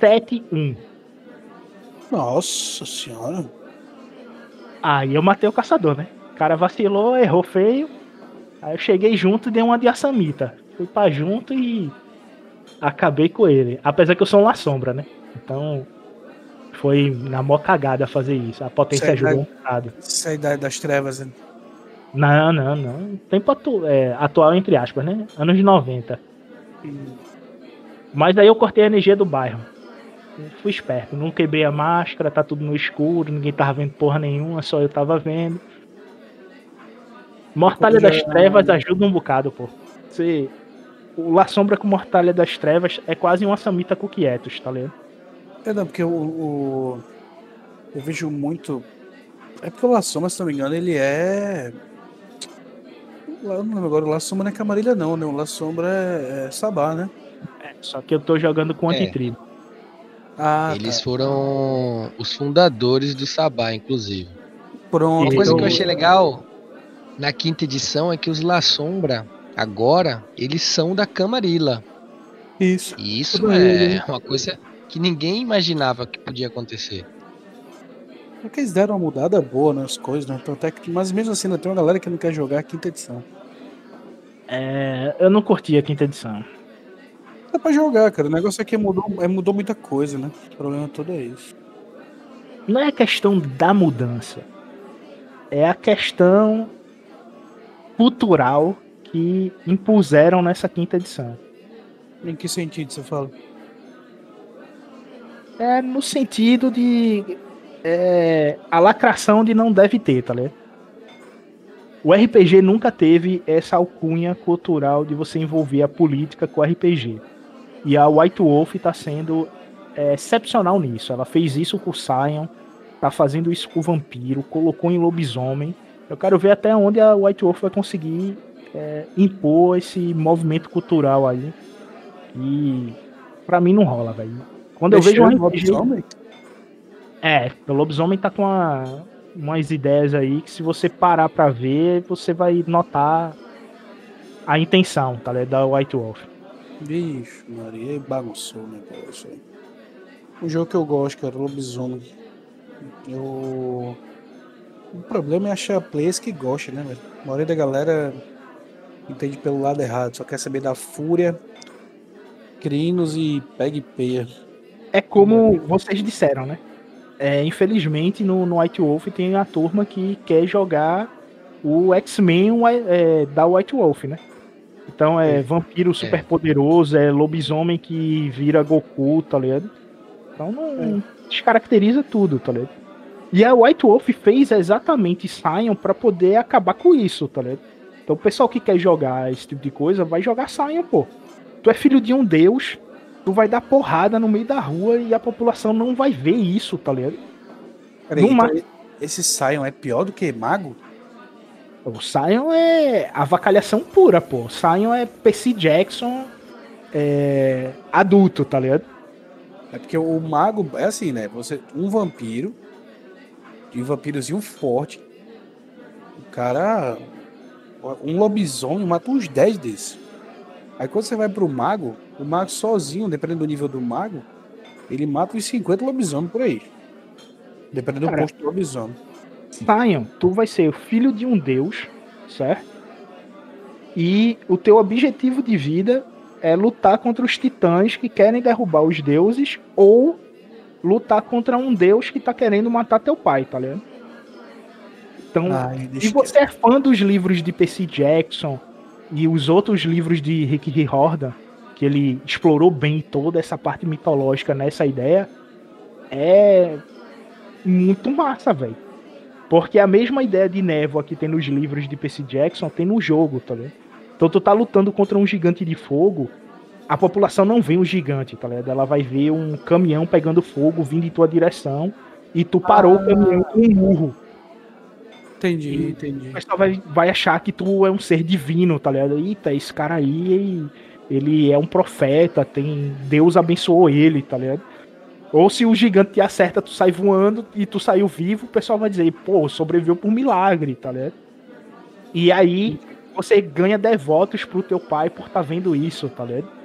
7, 1. Nossa senhora. Aí eu matei o caçador, né? O cara vacilou, errou feio. Aí eu cheguei junto e dei uma de assamita. Fui pra junto e acabei com ele. Apesar que eu sou uma sombra, né? Então foi na mó cagada fazer isso. A potência ajudou um bocado. Isso é idade das trevas, né? Não, não, não. Tempo atu é, atual, entre aspas, né? Anos 90. Mas daí eu cortei a energia do bairro. fui esperto. Não quebrei a máscara, tá tudo no escuro, ninguém tava vendo porra nenhuma, só eu tava vendo. Mortalha das Trevas ajuda um bocado, pô. Você... O La Sombra com Mortalha das Trevas é quase uma Samita com quietos, tá ligado? É, não, porque o, o, eu vejo muito É porque o La Soma, se não me engano, ele é. Eu não lembro agora, o La Sombra não é Camarilha, não, né? O La Sombra é, é Sabá, né? É, só que eu tô jogando com É. antitribo. Ah, Eles tá. foram os fundadores do Sabá, inclusive. Pronto. Uma coisa que eu Eu- achei legal na quinta edição é que os La Sombra, agora, eles são da Camarilla. Isso. E isso Tudo é bem. uma coisa que ninguém imaginava que podia acontecer. Porque eles deram uma mudada boa nas coisas, né? Então, até que, mas mesmo assim, ainda tem uma galera que não quer jogar a quinta edição. É, eu não curti a quinta edição. Dá pra jogar, cara. O negócio é que mudou, é, mudou muita coisa, né? O problema todo é isso. Não é a questão da mudança. É a questão cultural que impuseram nessa quinta edição. Em que sentido você fala? É no sentido de é, a lacração de não deve ter, tá ligado? O RPG nunca teve essa alcunha cultural de você envolver a política com o RPG. E a White Wolf tá sendo é, excepcional nisso. Ela fez isso com o Sion, tá fazendo isso com o vampiro, colocou em lobisomem. Eu quero ver até onde a White Wolf vai conseguir é, impor esse movimento cultural aí. E pra mim não rola, velho. Quando eu vejo um lobisomem? é, o lobisomem tá com uma- umas ideias aí que se você parar pra ver, você vai notar a intenção, tá ligado? Da White Wolf. Vixe, Maria, bagunçou o negócio aí. Um jogo que eu gosto, cara, Lobisomem. Eu... O problema é achar players que gostam, né, velho? A maioria da galera entende pelo lado errado, só quer saber da fúria, crinos e peg peia. É como vocês disseram, né? É, infelizmente no, no White Wolf tem a turma que quer jogar o X-Men é, da White Wolf, né? Então é vampiro super poderoso, é lobisomem que vira Goku, tá ligado? Então não descaracteriza tudo, tá ligado? E a White Wolf fez exatamente Sion pra poder acabar com isso, tá ligado? Então o pessoal que quer jogar esse tipo de coisa vai jogar Sion, pô. Tu é filho de um deus, tu vai dar porrada no meio da rua e a população não vai ver isso, tá ligado? Peraí, No então esse Sion é pior do que Mago? O Sion é avacalhação pura, pô. Sion é Percy Jackson é, adulto, tá ligado? É porque o Mago é assim, né? Você, um vampiro, e um vampirozinho forte, o cara, um lobisomem mata uns 10 desses. Aí quando você vai pro Mago, o Mago sozinho, dependendo do nível do Mago, ele mata uns 50 lobisomens por aí. Dependendo Cara, do posto do lobisomem. Sion, tu vai ser o filho de um deus, certo? E o teu objetivo de vida é lutar contra os titãs que querem derrubar os deuses ou lutar contra um deus que tá querendo matar teu pai, tá ligado? Então, Ai, deixa se você é fã dos livros de Percy Jackson e os outros livros de Rick Riordan, que ele explorou bem toda essa parte mitológica nessa ideia, é muito massa, velho. Porque a mesma ideia de névoa que tem nos livros de Percy Jackson tem no jogo, tá ligado? Então tu tá lutando contra um gigante de fogo, a população não vê um gigante, tá ligado? Ela vai ver um caminhão pegando fogo vindo em tua direção e tu parou o caminhão com um murro. Entendi, entendi. O pessoal vai, vai achar que tu é um ser divino, tá ligado? Eita, esse cara aí, ele é um profeta, tem. Deus abençoou ele, tá ligado? Ou se o gigante te acerta, tu sai voando e tu saiu vivo, o pessoal vai dizer, pô, sobreviveu por milagre, tá ligado? E aí você ganha devotos pro teu pai por tá vendo isso, tá ligado?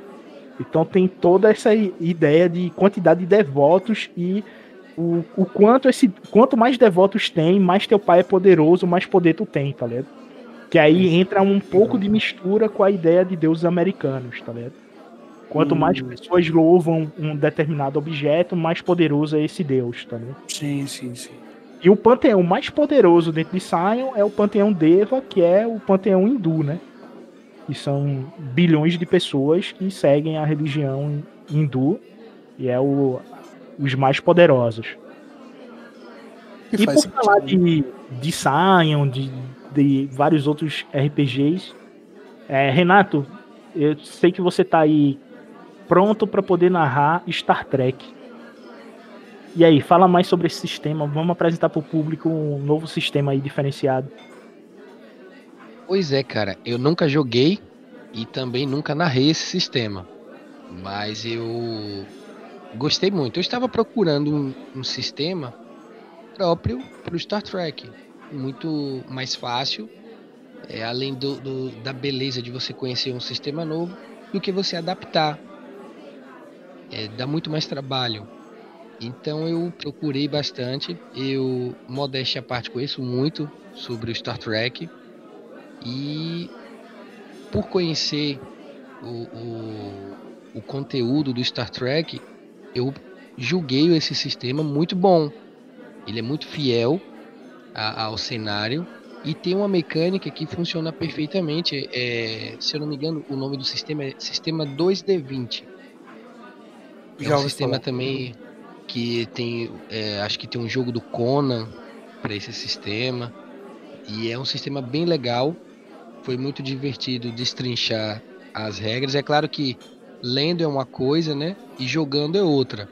Então tem toda essa ideia de quantidade de devotos e o, o quanto esse quanto mais devotos tem, mais teu pai é poderoso, mais poder tu tem, tá ligado? Que aí entra um pouco de mistura com a ideia de deuses americanos, tá ligado? Quanto mais pessoas louvam um determinado objeto, mais poderoso é esse deus, tá ligado? Sim, sim, sim. E o panteão mais poderoso dentro de Sion é o panteão Deva, que é o panteão hindu, né? Que são bilhões de pessoas que seguem a religião hindu e é o, os mais poderosos. Que E por falar sentido. de, de Sion, de, de vários outros RPGs, é, Renato, eu sei que você tá aí pronto para poder narrar Star Trek. E aí, fala mais sobre esse sistema. Vamos apresentar para o público um novo sistema aí diferenciado. Pois é, cara. Eu nunca joguei e também nunca narrei esse sistema. Mas eu gostei muito. Eu estava procurando um, um sistema próprio para o Star Trek. Muito mais fácil, é, além do, do, da beleza de você conhecer um sistema novo, do que você adaptar. É, dá muito mais trabalho. Então eu procurei bastante. Eu, modéstia à parte, conheço muito sobre o Star Trek. E por conhecer o, o, o conteúdo do Star Trek, eu julguei esse sistema muito bom. Ele é muito fiel a, ao cenário e tem uma mecânica que funciona perfeitamente. É, se eu não me engano, o nome do sistema é Sistema 2D20. É um sistema falar. também que tem, é, acho que tem um jogo do Conan para esse sistema e é um sistema bem legal. Foi muito divertido destrinchar as regras. É claro que lendo é uma coisa, né? E jogando é outra.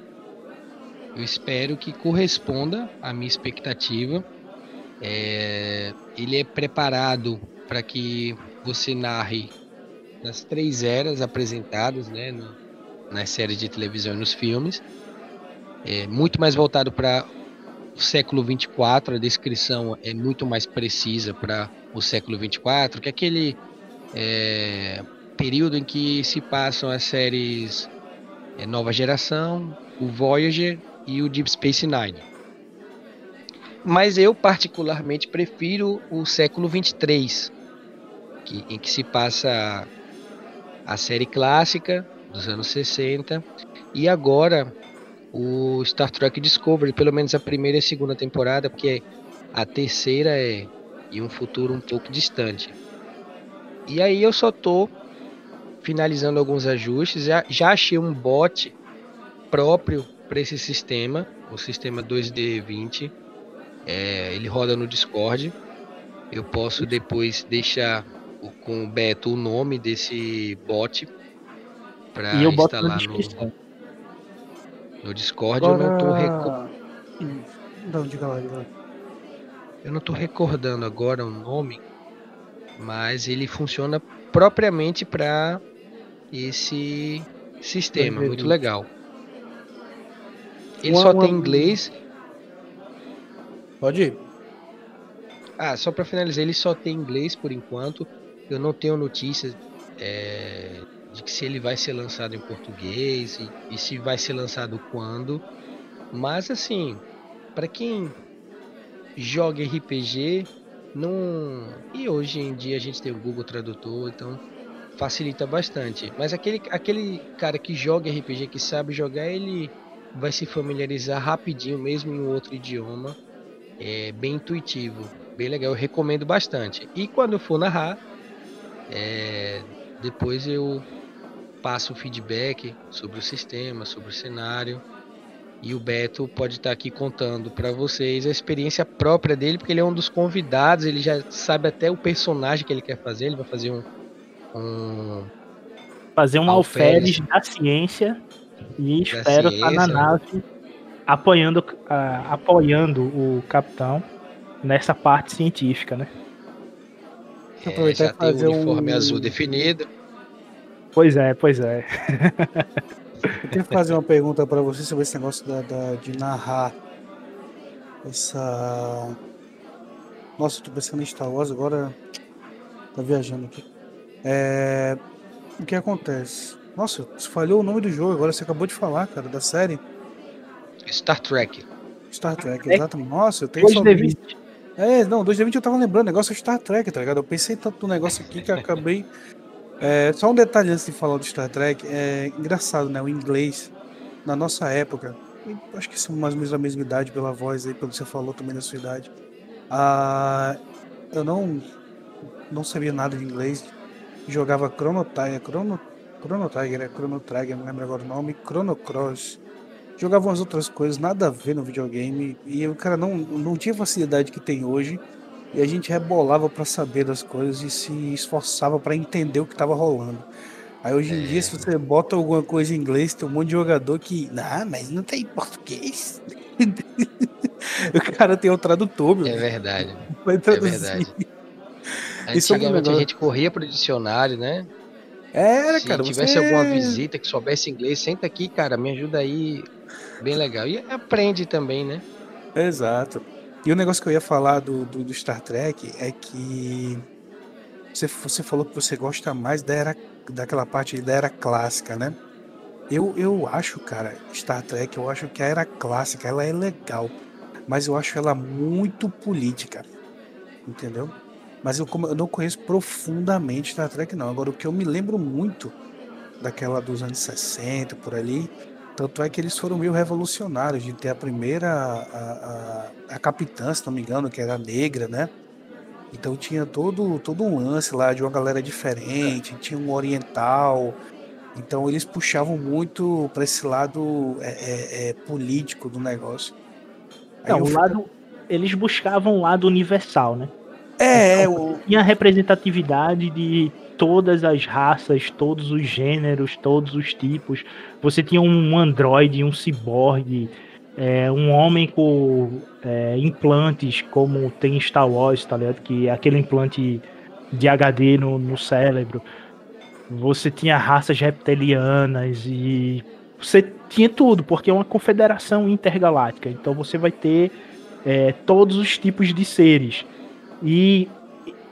Eu espero que corresponda à minha expectativa. É, ele é preparado para que você narre nas três eras apresentadas, né? Nas séries de televisão e nos filmes. É muito mais voltado para século 24. A descrição é muito mais precisa para o século 24, que é aquele é, período em que se passam as séries é, Nova Geração, o Voyager e o Deep Space Nine. Mas eu particularmente prefiro o século 23, que, em que se passa a série clássica dos anos 60 e agora o Star Trek Discovery, pelo menos a primeira e a segunda temporada, porque a terceira é em um futuro um pouco distante. E aí eu só tô finalizando alguns ajustes. Já, já achei um bot próprio para esse sistema, o sistema 2D20. É, ele roda no Discord. Eu posso depois deixar o, com o Beto o nome desse bot para instalar no, no Discord. Agora... Eu não tô recor... Não, diga lá, diga lá. Eu não tô recordando agora o nome, mas ele funciona propriamente para esse sistema, muito legal. Ele uma, só uma... tem inglês. Pode ir. Ah, só para finalizar, ele só tem inglês por enquanto. Eu não tenho notícias é, de que se ele vai ser lançado em português e, e se vai ser lançado quando. Mas assim, para quem joga RPG, não. E hoje em dia a gente tem o Google Tradutor, então facilita bastante. Mas aquele, aquele cara que joga RPG, que sabe jogar, ele vai se familiarizar rapidinho, mesmo em outro idioma. É bem intuitivo, bem legal. Eu recomendo bastante. E quando eu for narrar, é, depois eu passo o feedback sobre o sistema, sobre o cenário. E o Beto pode estar aqui contando para vocês a experiência própria dele, porque ele é um dos convidados, ele já sabe até o personagem que ele quer fazer, ele vai fazer um, um fazer um alferes, da ciência e espero estar na nave apoiando, uh, apoiando o capitão nessa parte científica, né? É, já tem o uniforme azul definido. Pois é, pois é. Eu tenho que fazer uma pergunta para você sobre esse negócio da, da, de narrar essa. Nossa, eu tô pensando em Star Wars agora. Tá viajando aqui. É... O que acontece? Nossa, você falhou o nome do jogo, agora você acabou de falar, cara, da série. Star Trek. Star Trek, é. exatamente. Nossa, eu tenho só. É, não, 2D20 eu tava lembrando, o negócio é Star Trek, tá ligado? Eu pensei tanto no negócio aqui que acabei. É, só um detalhe antes de falar do Star Trek, é engraçado, né? O inglês, na nossa época, acho que são mais ou menos da mesma idade pela voz aí, pelo que você falou também da sua idade. Ah, eu não, não sabia nada de inglês, jogava Chrono Trigger, Chrono, Chrono Trigger, é Chrono Trigger, não lembro agora o nome, Chrono Cross. Jogava umas outras coisas, nada a ver no videogame, e o cara não, não tinha facilidade que tem hoje, e a gente rebolava para saber das coisas e se esforçava para entender o que estava rolando. Aí hoje em é. dia, se você bota alguma coisa em inglês, tem um monte de jogador que. Não, mas não tem português. [LAUGHS] o cara tem o tradutor, meu. É verdade. [LAUGHS] Vai É traduzir. verdade. [LAUGHS] É um Antigamente a negócio- gente corria pro dicionário, né? Era, Se cara. tivesse você- alguma visita que soubesse inglês, senta aqui, cara, me ajuda aí. Bem legal. E aprende também, né? Exato. E o negócio que eu ia falar do, do, do Star Trek é que você, você falou que você gosta mais da era, daquela parte da era clássica, né? Eu, eu acho, cara, Star Trek, eu acho que a era clássica ela é legal, mas eu acho ela muito política, entendeu? Mas eu, eu não conheço profundamente Star Trek, não. Agora, o que eu me lembro muito daquela dos anos 60, por ali, tanto é que eles foram meio revolucionários de ter a primeira, a, a, a capitã, se não me engano, que era negra, né? Então tinha todo, todo um lance lá de uma galera diferente, tinha um oriental. Então eles puxavam muito para esse lado é, é, é, político do negócio. Aí Não, o fico- lado, eles buscavam o lado universal, né? É, é, o, Tinha representatividade de todas as raças, todos os gêneros, todos os tipos. Você tinha um androide, um ciborgue, é, um homem com é, implantes, como tem em Star Wars, tá ligado? Que é aquele implante de HD no, no cérebro. Você tinha raças reptilianas e você tinha tudo, porque é uma confederação intergaláctica. Então você vai ter é, todos os tipos de seres. E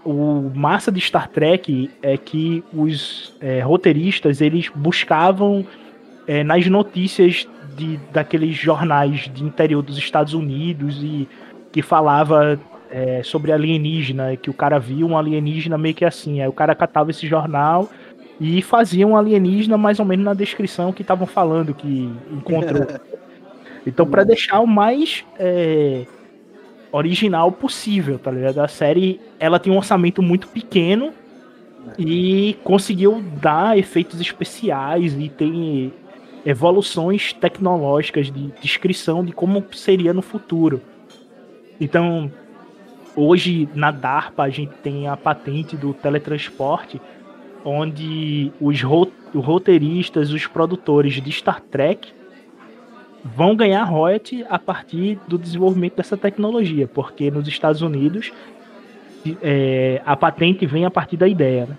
o massa de Star Trek é que os é, roteiristas eles buscavam é, nas notícias de, daqueles jornais de interior dos Estados Unidos e que falava é, sobre alienígena, que o cara viu um alienígena meio que assim. Aí o cara catava esse jornal e fazia um alienígena mais ou menos na descrição que estavam falando que encontrou. [LAUGHS] Então, para deixar o mais é, original possível, tá ligado? A série ela tem um orçamento muito pequeno e conseguiu dar efeitos especiais e tem evoluções tecnológicas de descrição de como seria no futuro. Então, hoje na DARPA a gente tem a patente do teletransporte, onde os ro- roteiristas, os produtores de Star Trek vão ganhar royalty a partir do desenvolvimento dessa tecnologia, porque nos Estados Unidos é, a patente vem a partir da ideia. Né?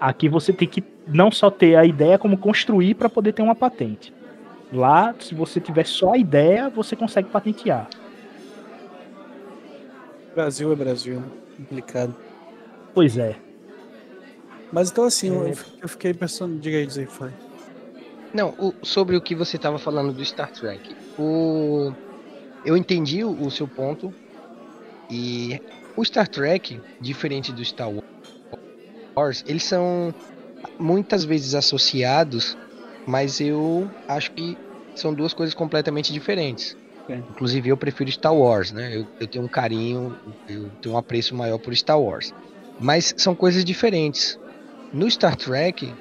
Aqui você tem que não só ter a ideia, como construir para poder ter uma patente. Lá, se você tiver só a ideia, você consegue patentear. Brasil é Brasil, né? complicado. Pois é. Mas então assim, eu- É. eu fiquei pensando, diga aí, dizer, foi. Não, o- sobre o que você estava falando do Star Trek. O, eu entendi o, o seu ponto. E o Star Trek, diferente do Star Wars, eles são muitas vezes associados, mas eu acho que são duas coisas completamente diferentes. É. Inclusive eu prefiro Star Wars, né? Eu, eu tenho um carinho, eu tenho um apreço maior por Star Wars. Mas são coisas diferentes. No Star Trek,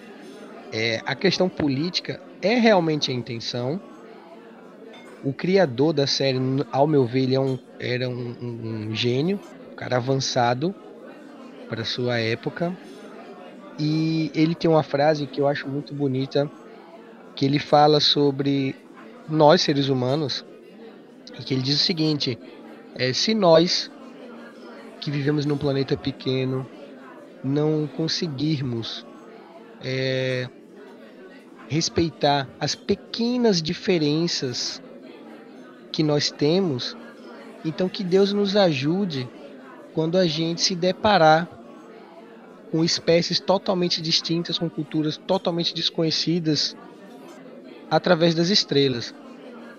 é, a questão política é realmente a intenção. O criador da série, ao meu ver, ele é um, era um, um- um gênio, um cara avançado para sua época. E ele tem uma frase que eu acho muito bonita, que ele fala sobre nós seres humanos, e que ele diz o seguinte: é, se nós que vivemos num planeta pequeno não conseguirmos é, respeitar as pequenas diferenças que nós temos, então que Deus nos ajude quando a gente se deparar com espécies totalmente distintas, com culturas totalmente desconhecidas através das estrelas.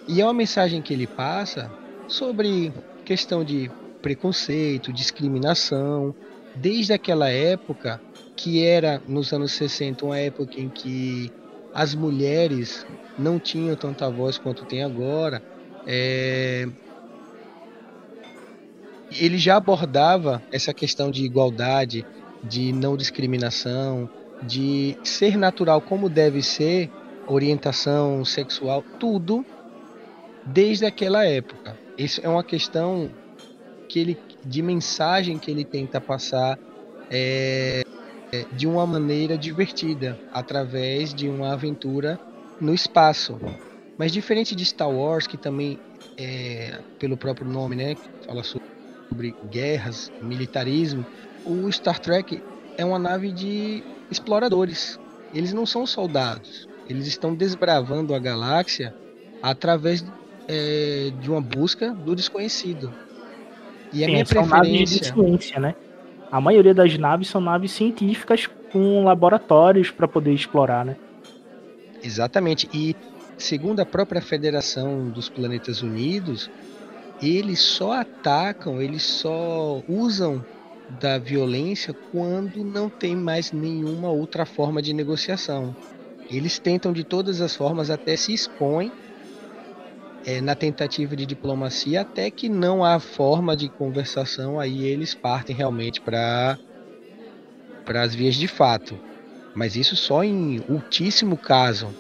E é uma mensagem que ele passa sobre questão de preconceito, discriminação, desde aquela época que era nos anos 60 uma época em que as mulheres não tinham tanta voz quanto tem agora. É... Ele já abordava essa questão de igualdade, de não discriminação, de ser natural como deve ser, orientação sexual, tudo desde aquela época. Isso é uma questão que ele, de mensagem que ele tenta passar é, é, de uma maneira divertida, através de uma aventura no espaço. Mas diferente de Star Wars, que também é, pelo próprio nome, né, fala sobre guerras, militarismo, o Star Trek é uma nave de exploradores. Eles não são soldados. Eles estão desbravando a galáxia através é, de uma busca do desconhecido. E a Sim, minha são preferência... naves de ciência, né? A maioria das naves são naves científicas com laboratórios para poder explorar, né? Exatamente. E segundo a própria Federação dos Planetas Unidos, eles só atacam, eles só usam da violência quando não tem mais nenhuma outra forma de negociação. Eles tentam de todas as formas, até se expõem é, na tentativa de diplomacia, até que não há forma de conversação, aí eles partem realmente para as vias de fato. Mas isso só em ultíssimo caso.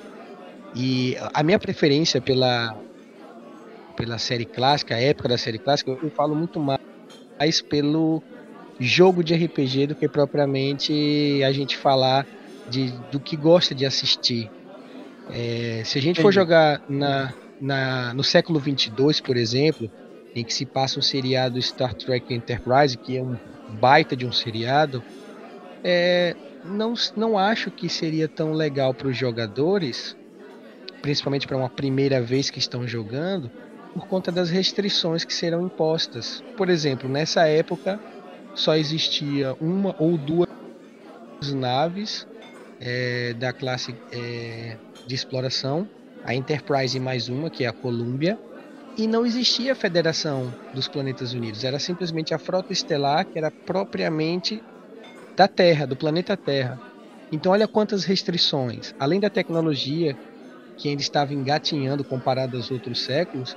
E a minha preferência pela pela série clássica, a época da série clássica, eu falo muito mais pelo jogo de RPG do que propriamente a gente falar de, do que gosta de assistir. É, se a gente for jogar na, na, no século 22, por exemplo, em que se passa um seriado Star Trek Enterprise, que é um baita de um seriado, é, não, não acho que seria tão legal para os jogadores, principalmente para uma primeira vez que estão jogando, por conta das restrições que serão impostas. Por exemplo, nessa época só existia uma ou duas naves é, da classe é, de exploração, a Enterprise mais uma, que é a Columbia, e não existia a Federação dos Planetas Unidos, era simplesmente a frota estelar que era propriamente da Terra, do planeta Terra. Então, olha quantas restrições. Além da tecnologia, que ainda estava engatinhando comparado aos outros séculos,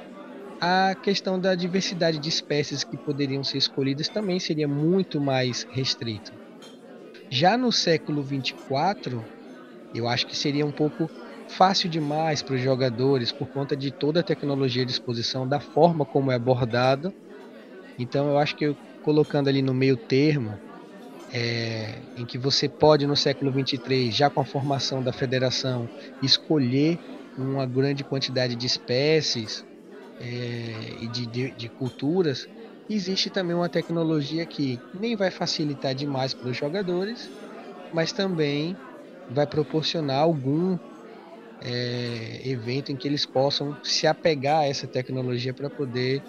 a questão da diversidade de espécies que poderiam ser escolhidas também seria muito mais restrita. Já no século 24, eu acho que seria um pouco fácil demais para os jogadores por conta de toda a tecnologia à disposição, da forma como é abordado. Então eu acho que eu, colocando ali no meio termo, é, em que você pode no século 23, já com a formação da federação, escolher uma grande quantidade de espécies é, e de, de, de culturas, existe também uma tecnologia que nem vai facilitar demais para os jogadores, mas também vai proporcionar algum é, evento em que eles possam se apegar a essa tecnologia para poder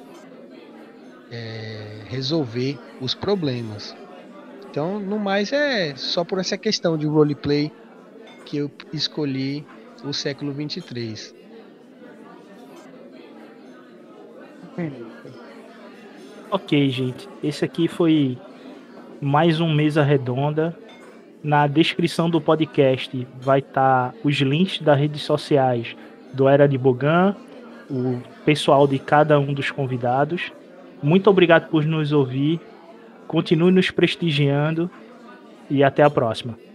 é, resolver os problemas. Então, no mais, é só por essa questão de roleplay que eu escolhi o século 23. Ok, gente. Esse aqui foi mais um Mesa Redonda. Na descrição do podcast vai estar tá os links das redes sociais do Era de Bogan, o pessoal de cada um dos convidados. Muito obrigado por nos ouvir. Continue nos prestigiando e até a próxima.